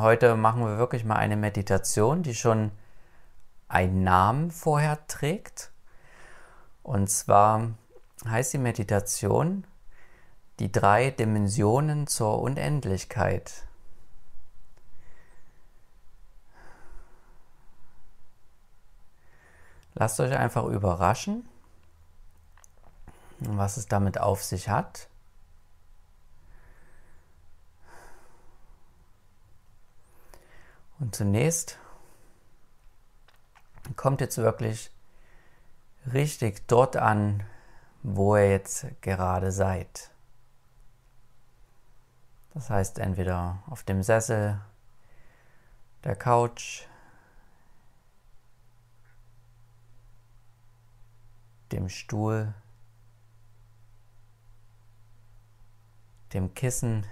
Heute machen wir wirklich mal eine Meditation, die schon einen Namen vorher trägt. Und zwar heißt die Meditation die drei Dimensionen zur Unendlichkeit. Lasst euch einfach überraschen, was es damit auf sich hat. Und zunächst kommt jetzt wirklich richtig dort an, wo ihr jetzt gerade seid. Das heißt entweder auf dem Sessel, der Couch, dem Stuhl, dem Kissen,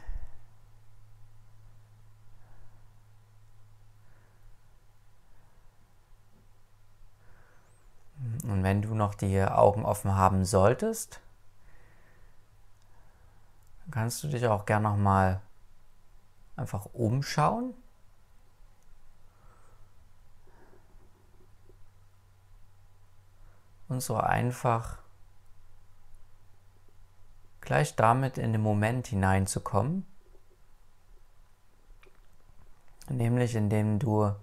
Und wenn du noch die Augen offen haben solltest, kannst du dich auch gerne noch mal einfach umschauen. Und so einfach gleich damit in den Moment hineinzukommen, nämlich indem du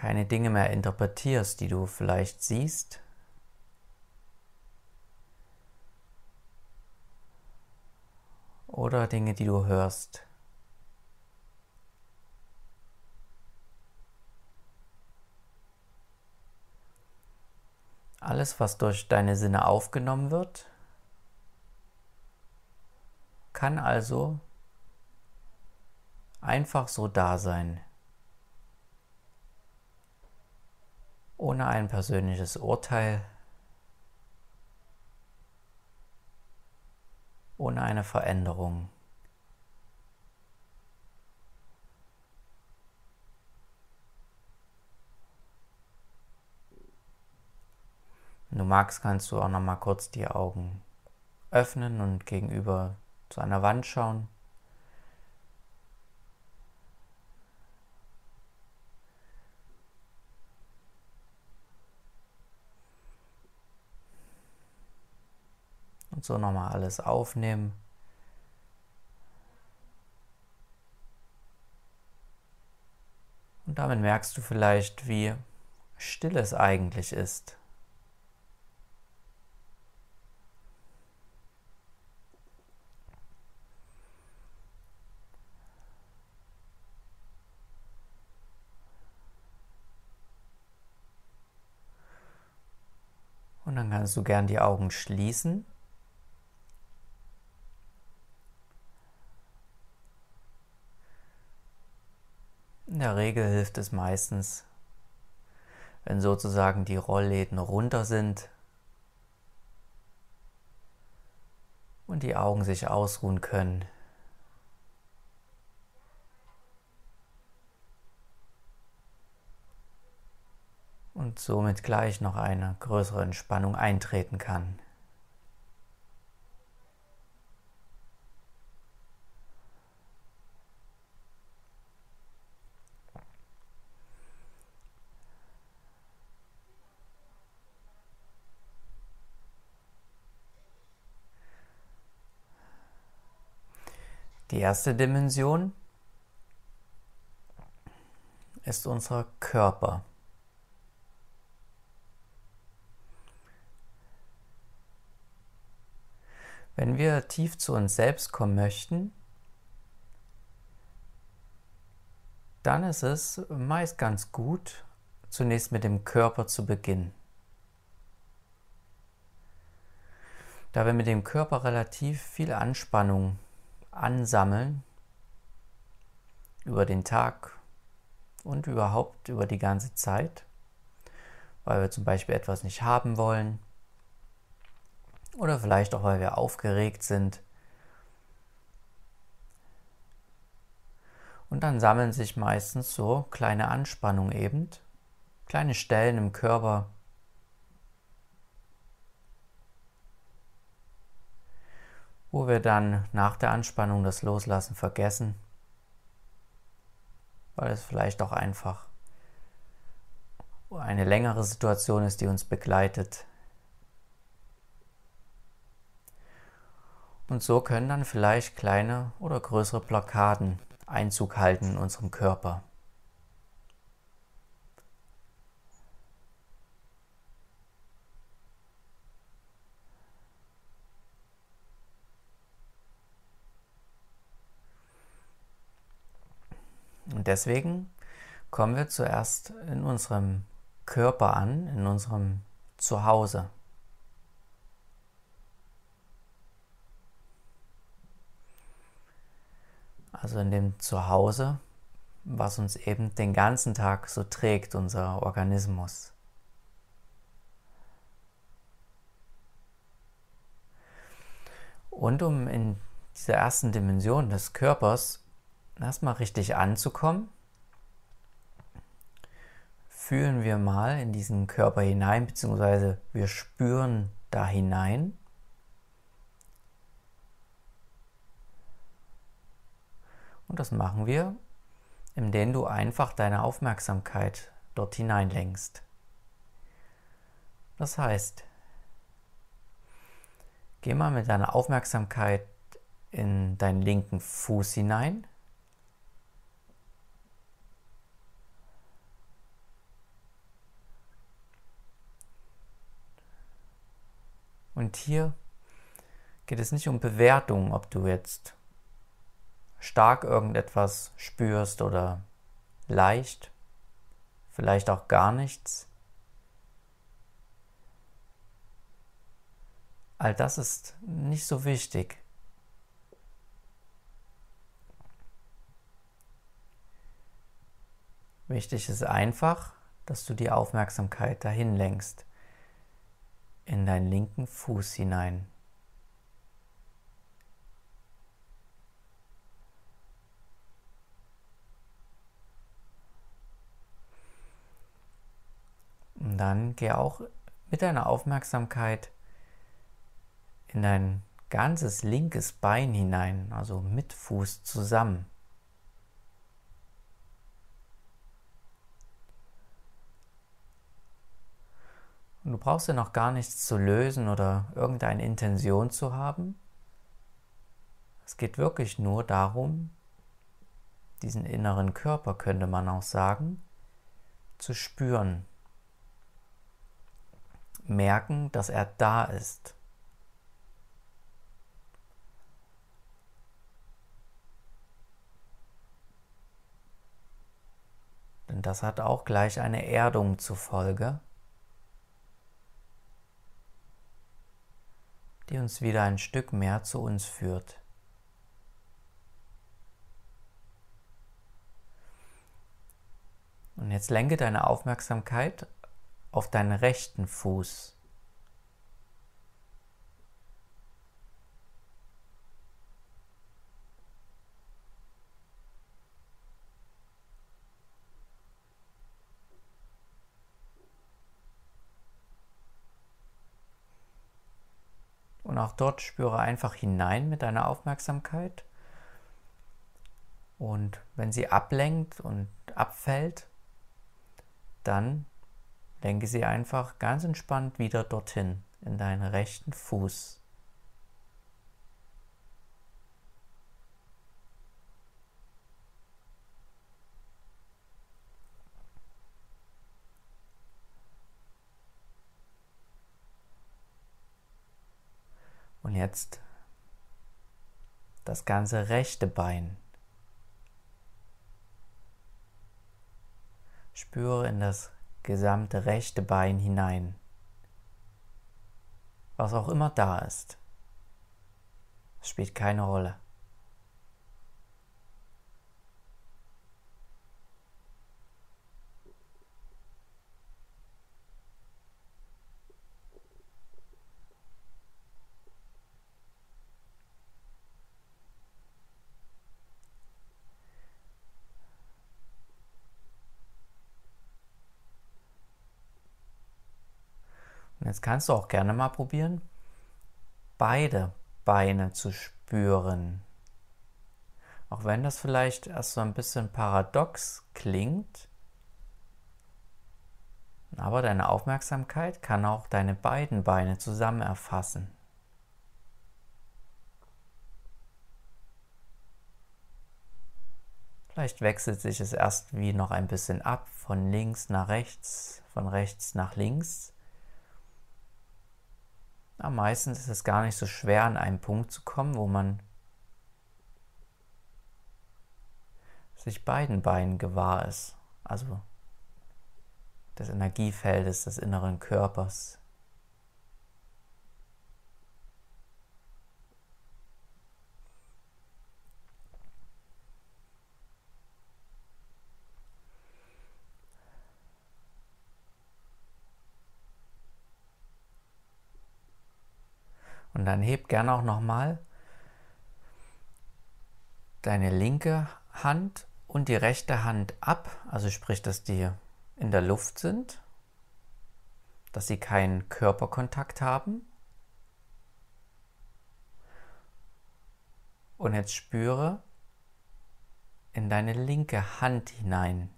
keine Dinge mehr interpretierst, die du vielleicht siehst. Oder Dinge, die du hörst. Alles, was durch deine Sinne aufgenommen wird, kann also einfach so da sein. Ohne ein persönliches Urteil, ohne eine Veränderung. Wenn du magst, kannst du auch noch mal kurz die Augen öffnen und gegenüber zu einer Wand schauen. Und so nochmal alles aufnehmen. Und damit merkst du vielleicht, wie still es eigentlich ist. Und dann kannst du gern die Augen schließen. In der Regel hilft es meistens, wenn sozusagen die Rollläden runter sind und die Augen sich ausruhen können. Und somit gleich noch eine größere Entspannung eintreten kann. Die erste Dimension ist unser Körper. Wenn wir tief zu uns selbst kommen möchten, dann ist es meist ganz gut, zunächst mit dem Körper zu beginnen. Da wir mit dem Körper relativ viel Anspannung ansammeln über den Tag und überhaupt über die ganze Zeit, weil wir zum Beispiel etwas nicht haben wollen oder vielleicht auch, weil wir aufgeregt sind. Und dann sammeln sich meistens so kleine Anspannungen eben, kleine Stellen im Körper, wo wir dann nach der Anspannung das Loslassen vergessen weil es vielleicht auch einfach eine längere Situation ist, die uns begleitet. Und so können dann vielleicht kleine oder größere Blockaden Einzug halten in unserem Körper. Und deswegen kommen wir zuerst in unserem Körper an, in unserem Zuhause. Also in dem Zuhause, was uns eben den ganzen Tag so trägt, unser Organismus. Und um in dieser ersten Dimension des Körpers erstmal richtig anzukommen, fühlen wir mal in diesen Körper hinein, beziehungsweise wir spüren da hinein. Und das machen wir, indem du einfach deine Aufmerksamkeit dort hineinlenkst. Das heißt, geh mal mit deiner Aufmerksamkeit in deinen linken Fuß hinein. Und hier geht es nicht um Bewertung, ob du jetzt stark irgendetwas spürst oder leicht, vielleicht auch gar nichts. All das ist nicht so wichtig. Wichtig ist einfach, dass du die Aufmerksamkeit dahin lenkst, in deinen linken Fuß hinein. Und dann geh auch mit deiner Aufmerksamkeit in dein ganzes linkes Bein hinein, also mit Fuß zusammen. Und du brauchst ja noch gar nichts zu lösen oder irgendeine Intention zu haben. Es geht wirklich nur darum, diesen inneren Körper, könnte man auch sagen, zu spüren merken, dass er da ist. Denn das hat auch gleich eine Erdung zur Folge, die uns wieder ein Stück mehr zu uns führt. Und jetzt lenke deine Aufmerksamkeit auf deinen rechten Fuß. Auch dort spüre einfach hinein mit deiner Aufmerksamkeit. Und wenn sie ablenkt und abfällt, dann Lenke sie einfach ganz entspannt wieder dorthin, in deinen rechten Fuß. Und jetzt das ganze rechte Bein. Spüre in das gesamte rechte Bein hinein. Was auch immer da ist, spielt keine Rolle. Jetzt kannst du auch gerne mal probieren, beide Beine zu spüren. Auch wenn das vielleicht erst so ein bisschen paradox klingt, aber deine Aufmerksamkeit kann auch deine beiden Beine zusammen erfassen. Vielleicht wechselt sich es erst wie noch ein bisschen ab, von links nach rechts, von rechts nach links. Ja, meistens ist es gar nicht so schwer, an einen Punkt zu kommen, wo man sich beiden Beinen gewahr ist, also des Energiefeldes des inneren Körpers. Und dann heb gerne auch nochmal deine linke Hand und die rechte Hand ab, also sprich, dass die in der Luft sind, dass sie keinen Körperkontakt haben. Und jetzt spüre in deine linke Hand hinein.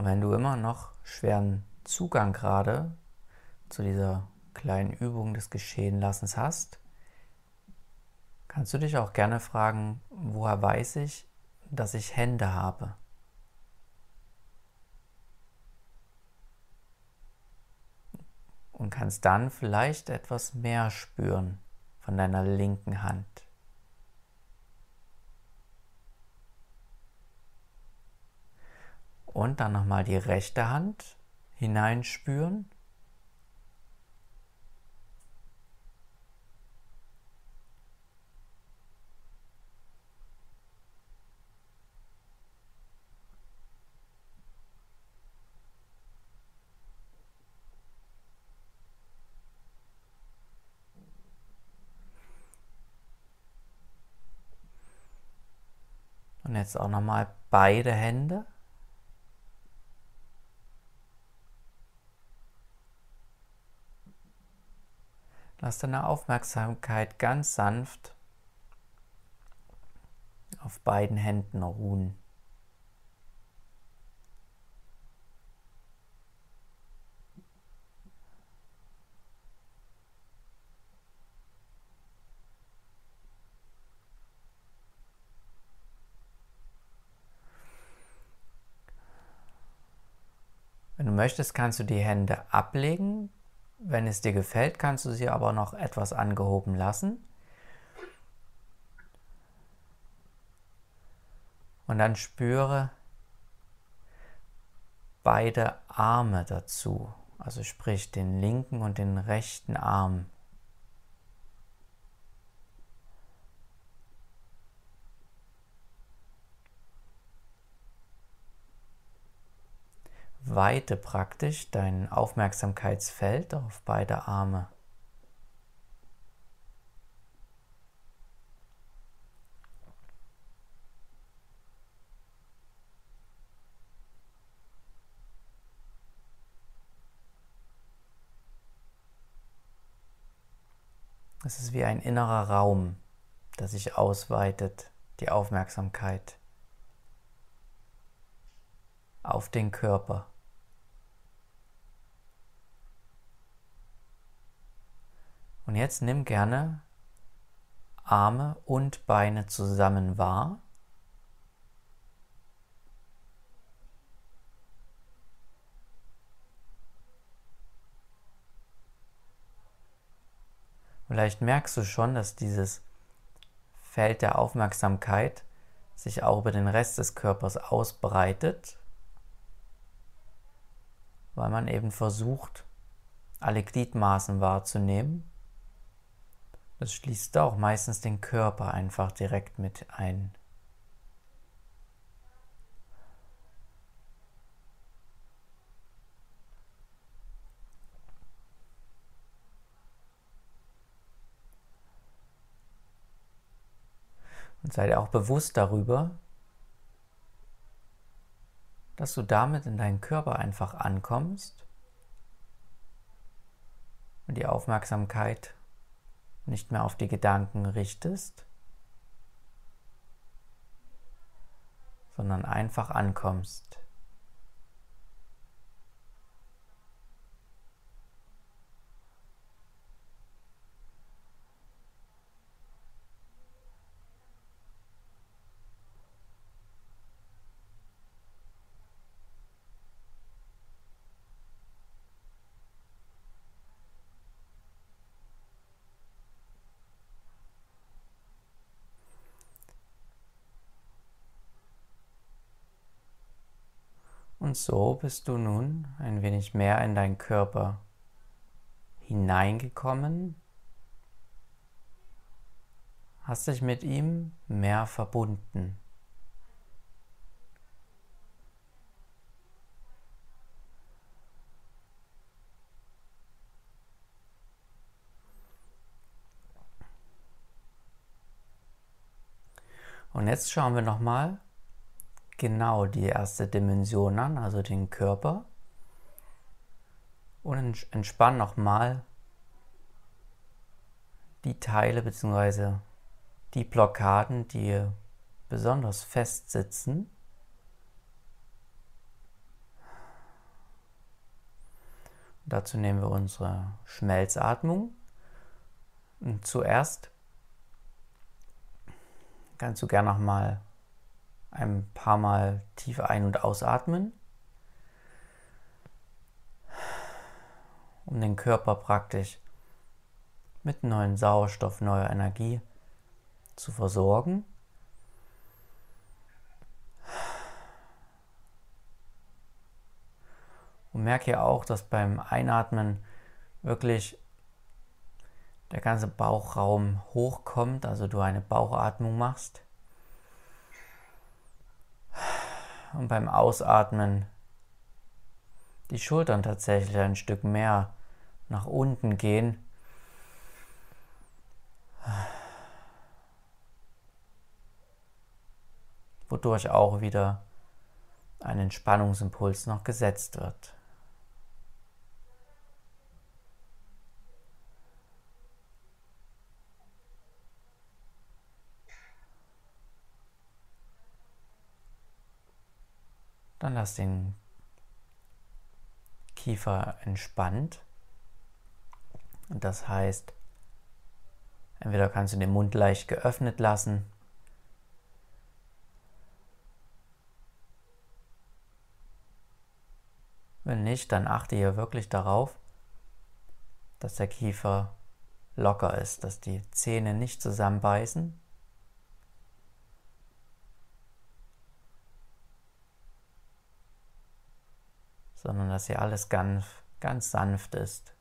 Und wenn du immer noch schweren Zugang gerade zu dieser kleinen Übung des Geschehenlassens hast, kannst du dich auch gerne fragen, woher weiß ich, dass ich Hände habe? Und kannst dann vielleicht etwas mehr spüren von deiner linken Hand. Und dann nochmal die rechte Hand hineinspüren. Und jetzt auch nochmal beide Hände. Lass deine Aufmerksamkeit ganz sanft auf beiden Händen ruhen. Wenn du möchtest, kannst du die Hände ablegen, wenn es dir gefällt, kannst du sie aber noch etwas angehoben lassen. Und dann spüre beide Arme dazu, also sprich den linken und den rechten Arm. Weite praktisch dein Aufmerksamkeitsfeld auf beide Arme. Es ist wie ein innerer Raum, der sich ausweitet, die Aufmerksamkeit auf den Körper. Und jetzt nimm gerne Arme und Beine zusammen wahr. Vielleicht merkst du schon, dass dieses Feld der Aufmerksamkeit sich auch über den Rest des Körpers ausbreitet, weil man eben versucht, alle Gliedmaßen wahrzunehmen das schließt auch meistens den Körper einfach direkt mit ein. Und sei dir auch bewusst darüber, dass du damit in deinen Körper einfach ankommst und die Aufmerksamkeit nicht mehr auf die Gedanken richtest, sondern einfach ankommst. Und so bist du nun ein wenig mehr in deinen Körper hineingekommen, hast dich mit ihm mehr verbunden. Und jetzt schauen wir nochmal, genau die erste Dimension an, also den Körper. Und entspann nochmal die Teile bzw. die Blockaden, die besonders fest sitzen. Dazu nehmen wir unsere Schmelzatmung. Und zuerst kannst du gerne nochmal ein paar Mal tief ein- und ausatmen, um den Körper praktisch mit neuen Sauerstoff, neuer Energie zu versorgen. Und merke auch, dass beim Einatmen wirklich der ganze Bauchraum hochkommt, also du eine Bauchatmung machst. Und beim Ausatmen die Schultern tatsächlich ein Stück mehr nach unten gehen. Wodurch auch wieder ein Entspannungsimpuls noch gesetzt wird. Dann lass den Kiefer entspannt. Das heißt, entweder kannst du den Mund leicht geöffnet lassen. Wenn nicht, dann achte hier wirklich darauf, dass der Kiefer locker ist, dass die Zähne nicht zusammenbeißen sondern dass hier alles ganz, ganz sanft ist.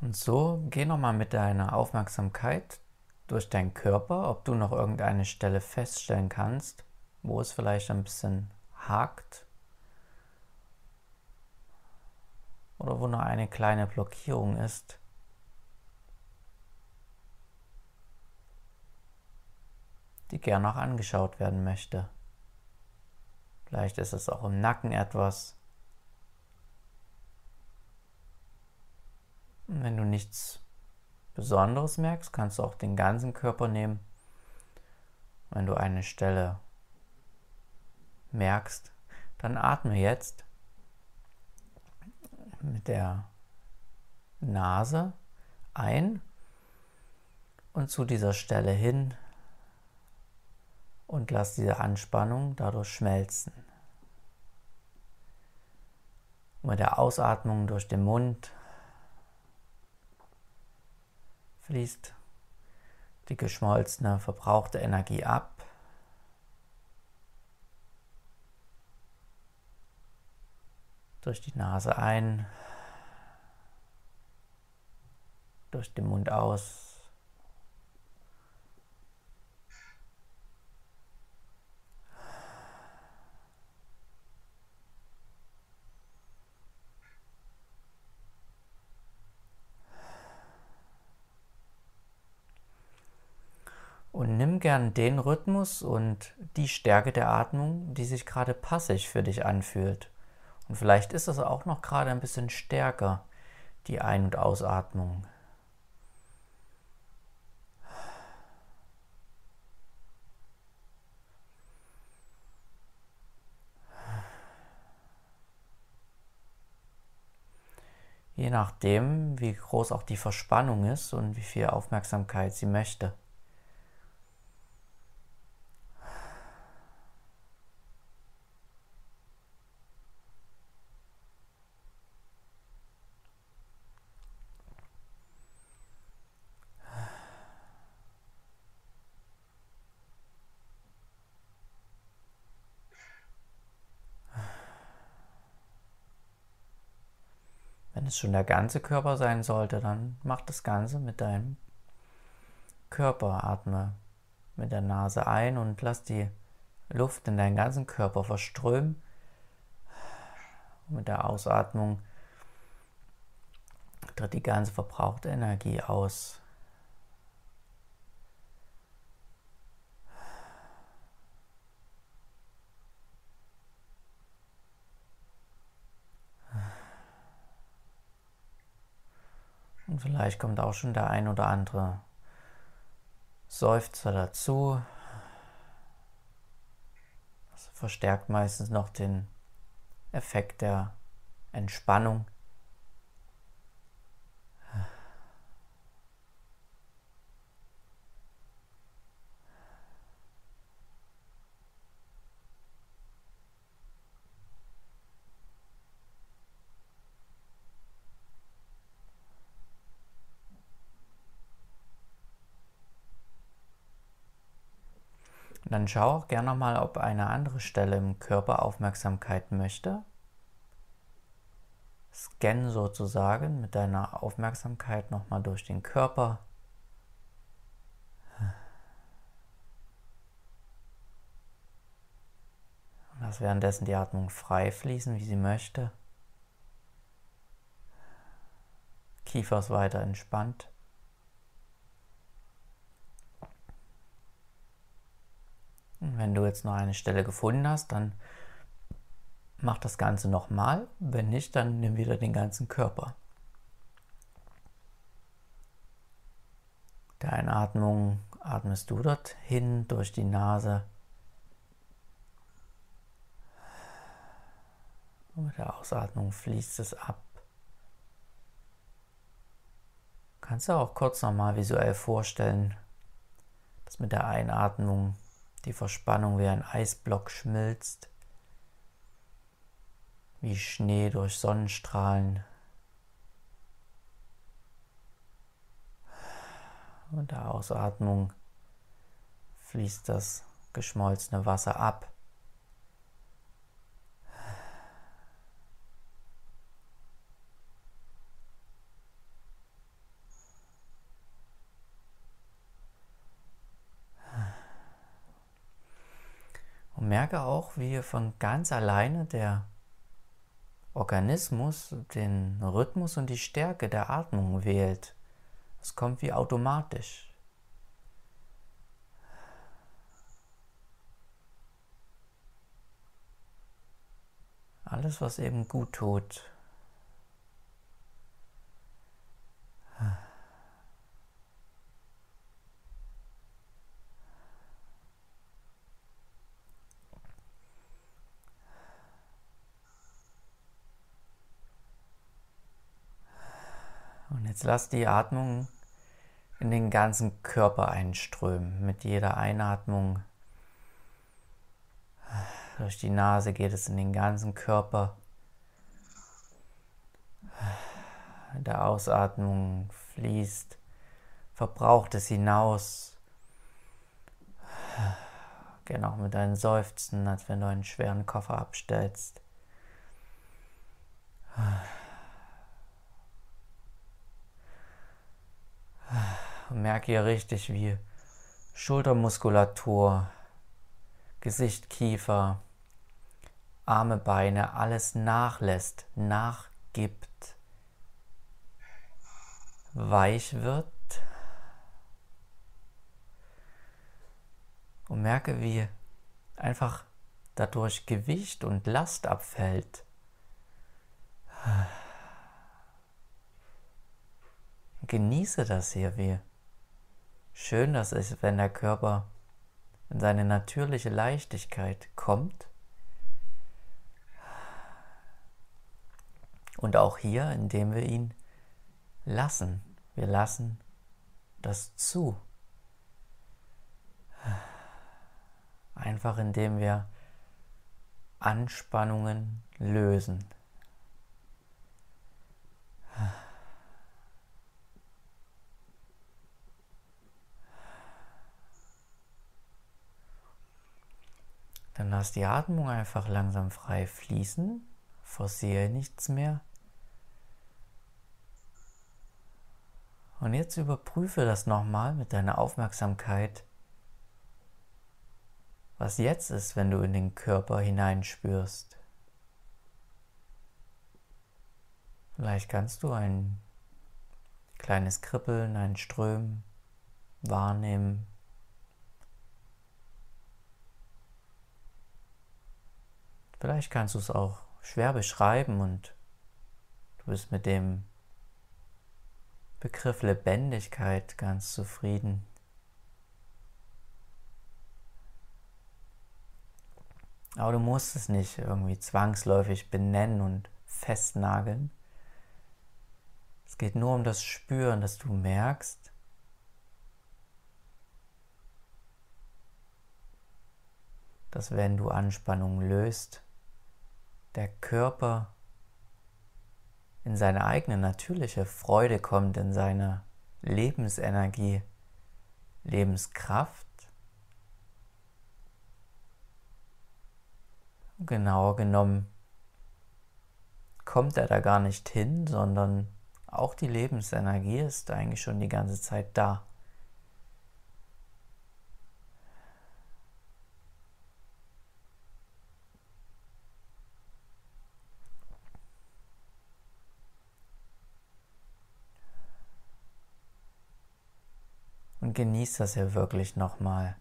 Und so geh nochmal mit deiner Aufmerksamkeit durch deinen Körper, ob du noch irgendeine Stelle feststellen kannst, wo es vielleicht ein bisschen hakt oder wo noch eine kleine Blockierung ist. die gern noch angeschaut werden möchte. Vielleicht ist es auch im Nacken etwas. Und wenn du nichts Besonderes merkst, kannst du auch den ganzen Körper nehmen. Wenn du eine Stelle merkst, dann atme jetzt mit der Nase ein und zu dieser Stelle hin und lass diese Anspannung dadurch schmelzen. Und mit der Ausatmung durch den Mund fließt die geschmolzene, verbrauchte Energie ab. Durch die Nase ein, durch den Mund aus. Und nimm gern den Rhythmus und die Stärke der Atmung, die sich gerade passig für dich anfühlt. Und vielleicht ist es auch noch gerade ein bisschen stärker, die Ein- und Ausatmung. Je nachdem, wie groß auch die Verspannung ist und wie viel Aufmerksamkeit sie möchte. Es schon der ganze Körper sein sollte, dann mach das Ganze mit deinem Körper. Atme mit der Nase ein und lass die Luft in deinen ganzen Körper verströmen. Mit der Ausatmung tritt die ganze verbrauchte Energie aus. Und vielleicht kommt auch schon der ein oder andere Seufzer dazu. Das verstärkt meistens noch den Effekt der Entspannung. Dann schau auch gerne mal, ob eine andere Stelle im Körper Aufmerksamkeit möchte. Scan sozusagen mit deiner Aufmerksamkeit nochmal durch den Körper. Lass währenddessen die Atmung frei fließen, wie sie möchte. Kiefer ist weiter entspannt. Wenn du jetzt noch eine Stelle gefunden hast, dann mach das Ganze nochmal. Wenn nicht, dann nimm wieder den ganzen Körper. Der Einatmung atmest du dorthin durch die Nase. Und mit der Ausatmung fließt es ab. Kannst du auch kurz nochmal visuell vorstellen, dass mit der Einatmung die Verspannung wie ein Eisblock schmilzt, wie Schnee durch Sonnenstrahlen. Und der Ausatmung fließt das geschmolzene Wasser ab. Und merke auch, wie von ganz alleine der Organismus den Rhythmus und die Stärke der Atmung wählt. Es kommt wie automatisch. Alles, was eben gut tut, Jetzt lass die Atmung in den ganzen Körper einströmen. Mit jeder Einatmung durch die Nase geht es in den ganzen Körper. In der Ausatmung fließt, verbraucht es hinaus. Geh noch mit deinen Seufzen, als wenn du einen schweren Koffer abstellst. Merke hier richtig, wie Schultermuskulatur, Gesicht, Kiefer, Arme, Beine, alles nachlässt, nachgibt, weich wird. Und merke, wie einfach dadurch Gewicht und Last abfällt. Genieße das hier, wie schön das ist, wenn der Körper in seine natürliche Leichtigkeit kommt. Und auch hier, indem wir ihn lassen. Wir lassen das zu. Einfach indem wir Anspannungen lösen. Dann lass die Atmung einfach langsam frei fließen, forciere nichts mehr. Und jetzt überprüfe das nochmal mit deiner Aufmerksamkeit, was jetzt ist, wenn du in den Körper hineinspürst. Vielleicht kannst du ein kleines Kribbeln, ein Strömen wahrnehmen. Vielleicht kannst du es auch schwer beschreiben und du bist mit dem Begriff Lebendigkeit ganz zufrieden. Aber du musst es nicht irgendwie zwangsläufig benennen und festnageln. Es geht nur um das Spüren, dass du merkst, dass wenn du Anspannung löst, der Körper in seine eigene natürliche Freude kommt, in seine Lebensenergie, Lebenskraft. Genauer genommen kommt er da gar nicht hin, sondern auch die Lebensenergie ist eigentlich schon die ganze Zeit da. Genieß das ja wirklich nochmal.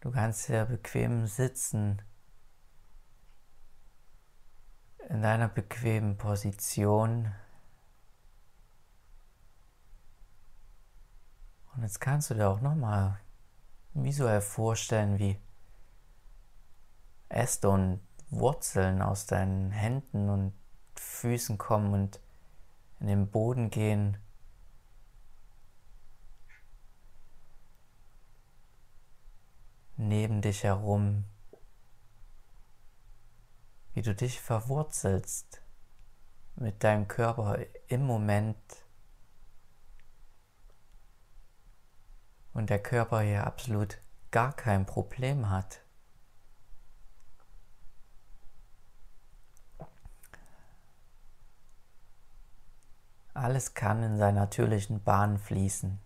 Du kannst ja bequem sitzen, in deiner bequemen Position. Und jetzt kannst du dir auch nochmal visuell vorstellen, wie Äste und Wurzeln aus deinen Händen und Füßen kommen und in den Boden gehen neben dich herum, wie du dich verwurzelst mit deinem Körper im Moment und der Körper hier absolut gar kein Problem hat. Alles kann in seiner natürlichen Bahn fließen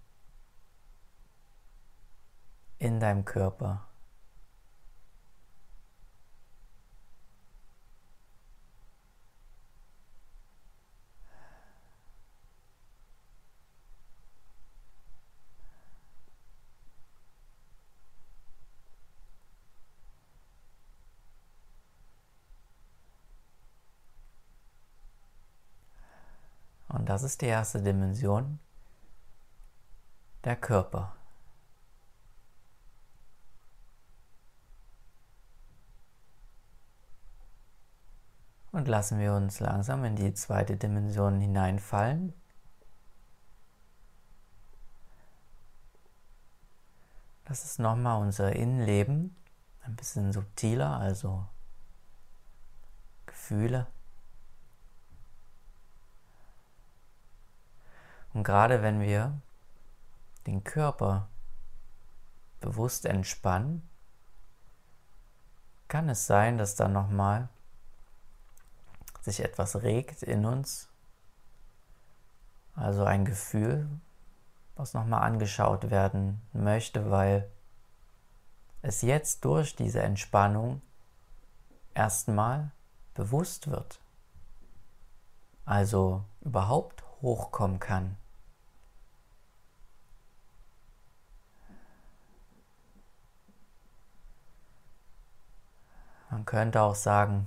in deinem Körper. Und das ist die erste Dimension, der Körper. Und lassen wir uns langsam in die zweite Dimension hineinfallen. Das ist nochmal unser Innenleben, ein bisschen subtiler, also Gefühle. Und gerade wenn wir den Körper bewusst entspannen, kann es sein, dass dann nochmal sich etwas regt in uns, also ein Gefühl, was nochmal angeschaut werden möchte, weil es jetzt durch diese Entspannung erstmal bewusst wird. Also überhaupt hochkommen kann. Man könnte auch sagen,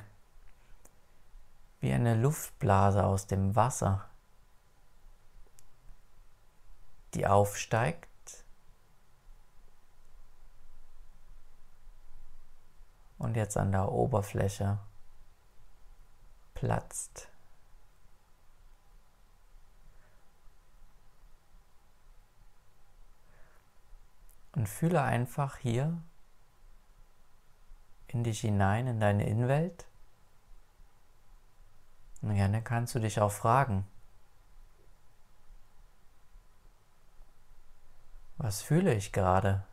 wie eine Luftblase aus dem Wasser, die aufsteigt und jetzt an der Oberfläche platzt. Und fühle einfach hier in dich hinein, in deine Innenwelt. Und gerne kannst du dich auch fragen, was fühle ich gerade?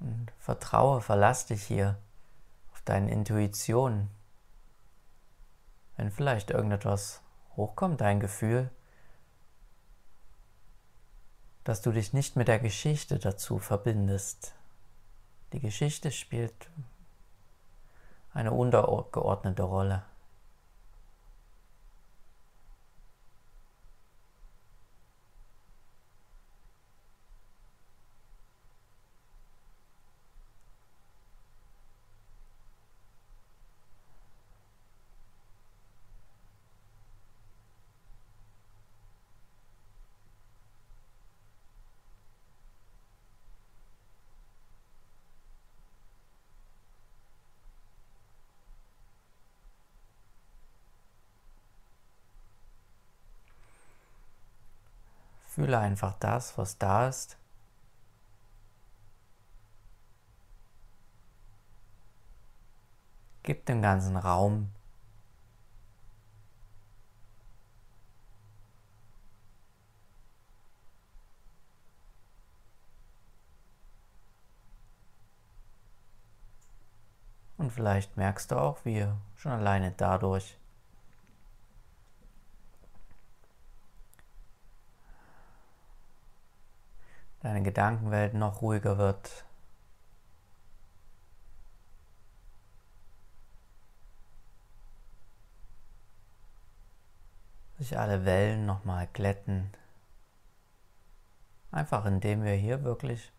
Und vertraue, verlass dich hier auf deine Intuition. Wenn vielleicht irgendetwas hochkommt, dein Gefühl, dass du dich nicht mit der Geschichte dazu verbindest. Die Geschichte spielt eine untergeordnete Rolle. Fühle einfach das, was da ist. Gib dem ganzen Raum. Und vielleicht merkst du auch, wie schon alleine dadurch deine Gedankenwelt noch ruhiger wird. Sich alle Wellen nochmal glätten. Einfach indem wir hier wirklich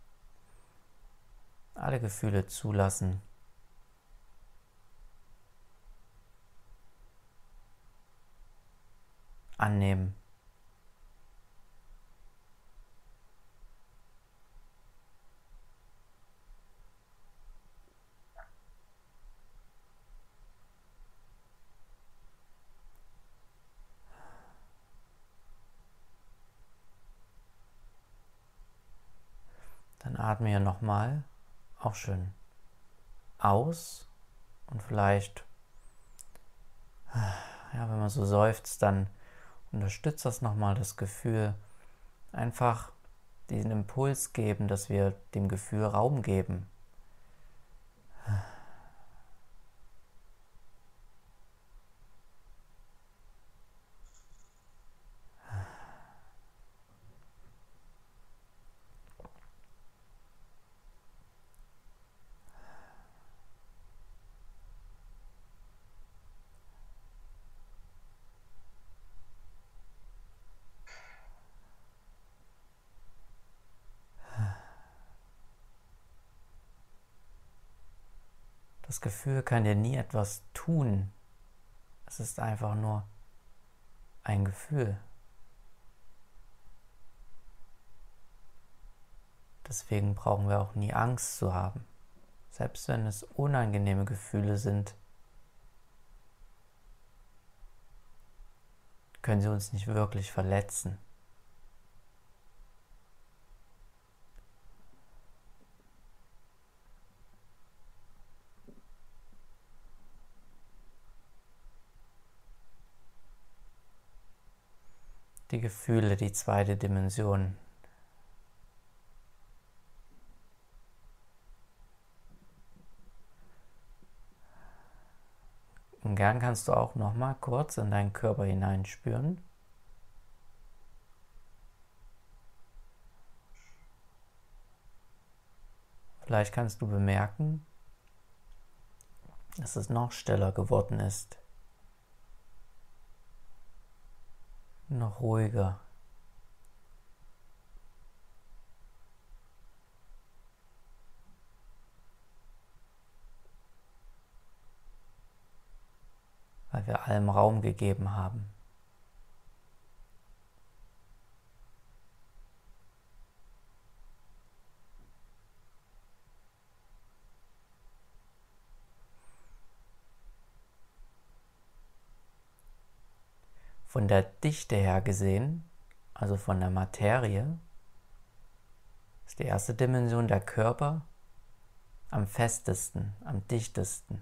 alle Gefühle zulassen. Annehmen. Dann atme hier nochmal, auch schön. Aus. Und vielleicht, ja, wenn man so seufzt, dann unterstützt das nochmal das Gefühl, einfach diesen Impuls geben, dass wir dem Gefühl Raum geben. Gefühl kann dir nie etwas tun. Es ist einfach nur ein Gefühl. Deswegen brauchen wir auch nie Angst zu haben. Selbst wenn es unangenehme Gefühle sind, können sie uns nicht wirklich verletzen. Gefühle, die zweite Dimension. Und gern kannst du auch noch mal kurz in deinen Körper hineinspüren. Vielleicht kannst du bemerken, dass es noch stiller geworden ist. Noch ruhiger. weil wir allem Raum gegeben haben. Von der Dichte her gesehen, also von der Materie, ist die erste Dimension der Körper am festesten, am dichtesten.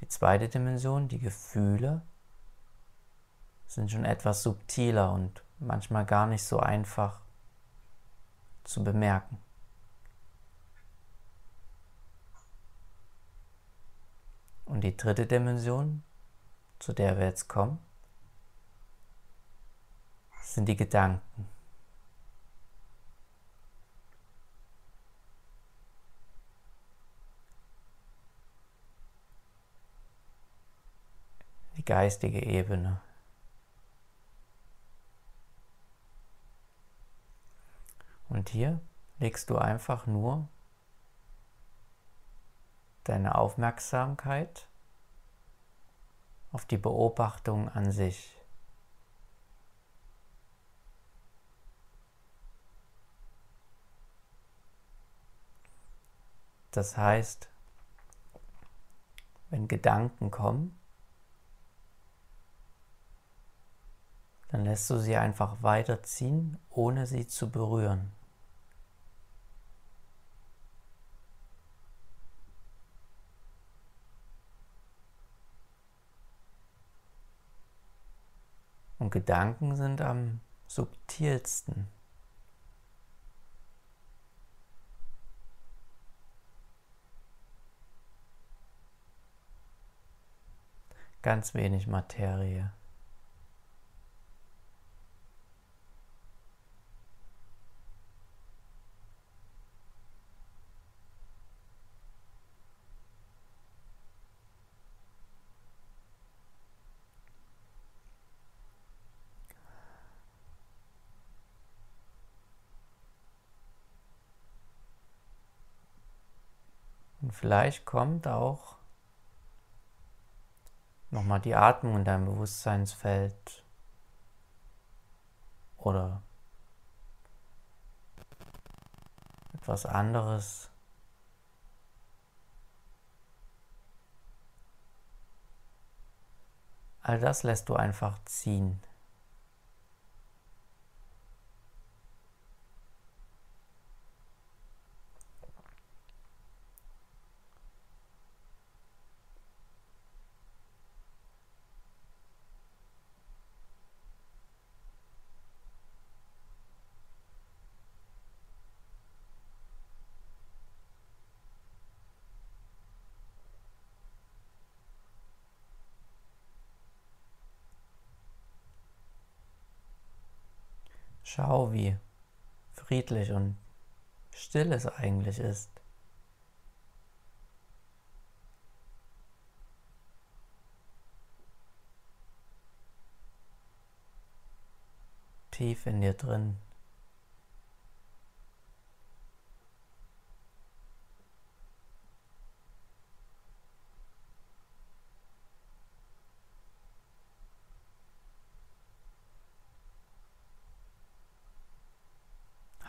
Die zweite Dimension, die Gefühle, sind schon etwas subtiler und manchmal gar nicht so einfach zu bemerken. Die dritte Dimension, zu der wir jetzt kommen, sind die Gedanken. die geistige Ebene. Und hier legst du einfach nur deine Aufmerksamkeit auf die Beobachtung an sich. Das heißt, wenn Gedanken kommen, dann lässt du sie einfach weiterziehen, ohne sie zu berühren. Und Gedanken sind am subtilsten. Ganz wenig Materie. Vielleicht kommt auch nochmal die Atmung in deinem Bewusstseinsfeld oder etwas anderes. All das lässt du einfach ziehen. Schau, wie friedlich und still es eigentlich ist. Tief in dir drin.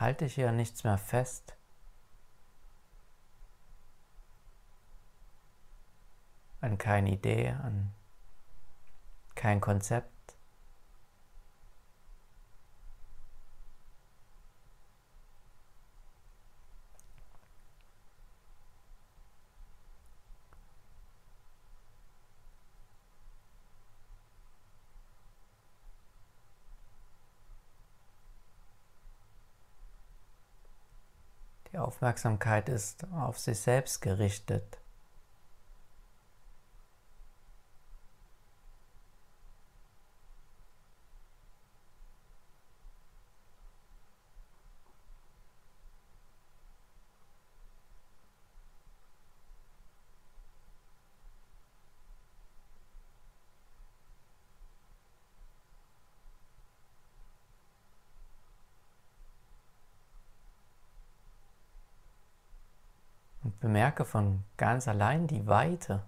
Halte hier an nichts mehr fest. An keine Idee, an kein Konzept. Die Aufmerksamkeit ist auf sich selbst gerichtet. Bemerke von ganz allein die Weite.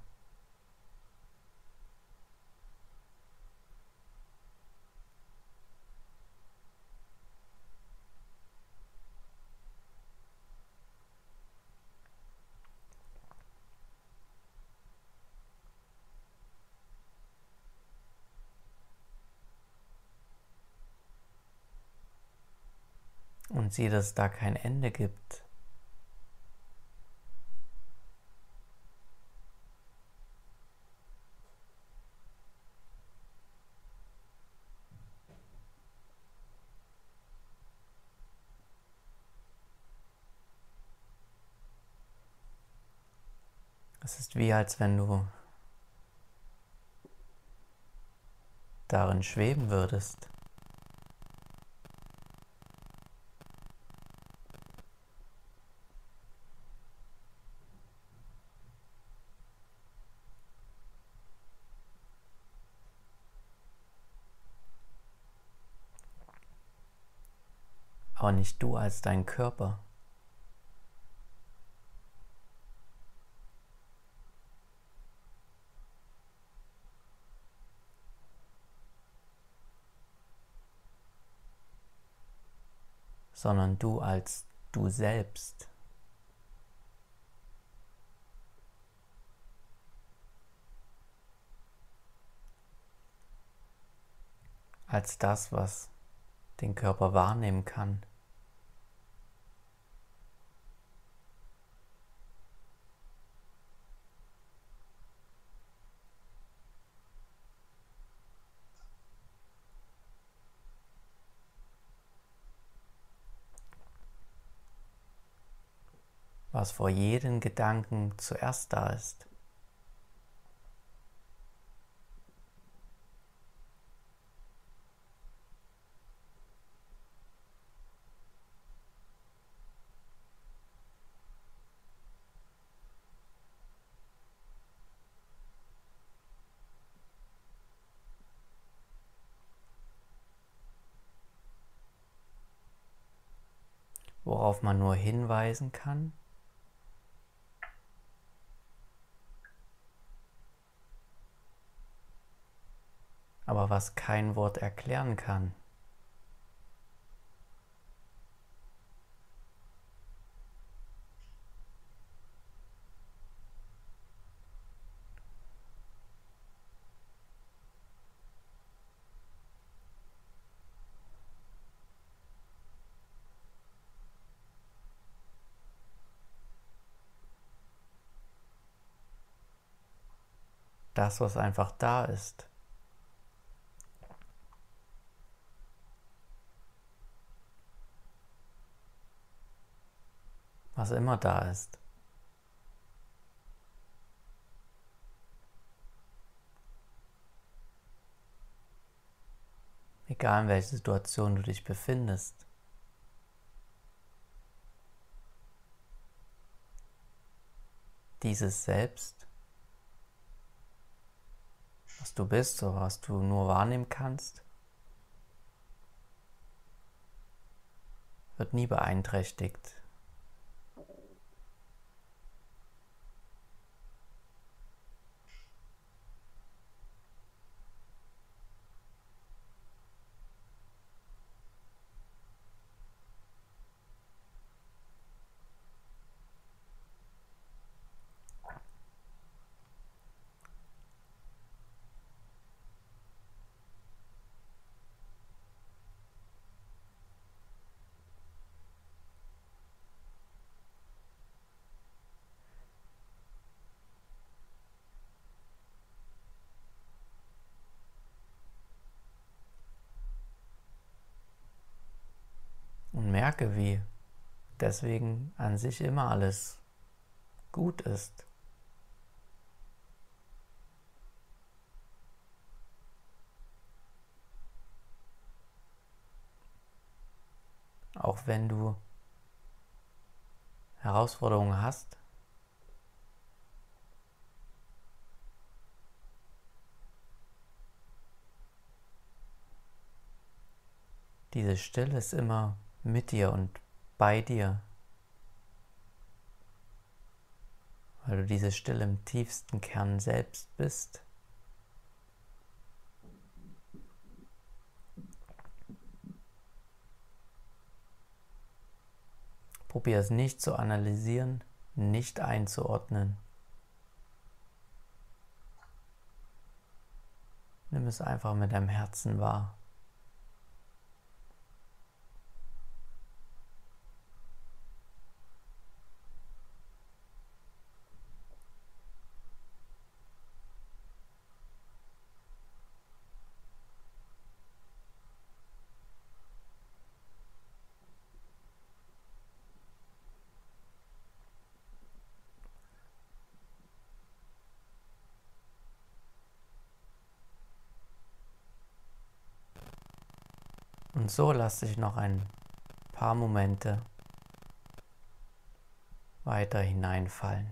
und sieh, dass es da kein Ende gibt. Wie als wenn du darin schweben würdest. aber nicht du als dein Körper. Sondern du als du selbst. Als das, was den Körper wahrnehmen kann. Was vor jedem Gedanken zuerst da ist. worauf man nur hinweisen kann, aber was kein Wort erklären kann. das, was einfach da ist. Was immer da ist. Egal in welcher Situation du dich befindest. Dieses Selbst, was du bist oder was du nur wahrnehmen kannst, wird nie beeinträchtigt merke, wie deswegen an sich immer alles gut ist. Auch wenn du Herausforderungen hast, diese Stille ist immer mit dir und bei dir. weil du diese Stille im tiefsten Kern selbst bist. Probier es nicht zu analysieren, nicht einzuordnen. Nimm es einfach mit deinem Herzen wahr. Und so lass dich noch ein paar Momente weiter hineinfallen.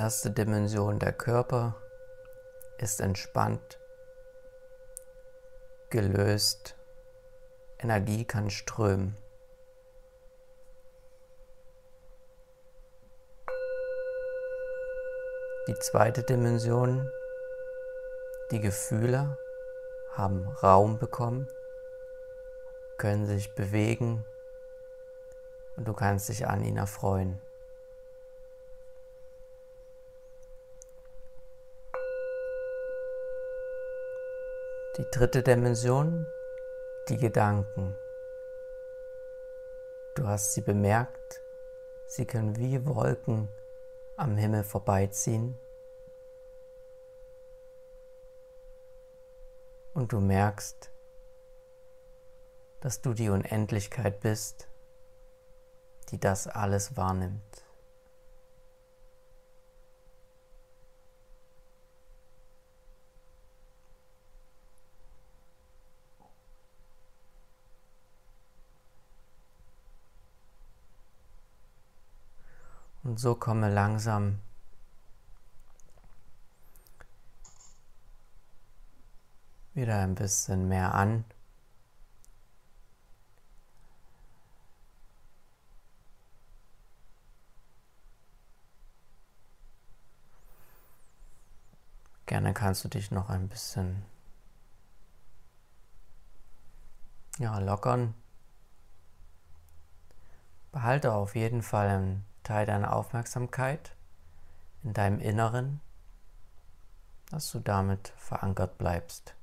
Erste Dimension der Körper ist entspannt, gelöst, Energie kann strömen. Die zweite Dimension, die Gefühle haben Raum bekommen, können sich bewegen und du kannst dich an ihnen erfreuen. Die dritte Dimension, die Gedanken. Du hast sie bemerkt, sie können wie Wolken am Himmel vorbeiziehen. Und du merkst, dass du die Unendlichkeit bist, die das alles wahrnimmt. Und so komme langsam wieder ein bisschen mehr an. Gerne kannst du dich noch ein bisschen ja, lockern. Behalte auf jeden Fall einen Teil deiner Aufmerksamkeit in deinem Inneren, dass du damit verankert bleibst.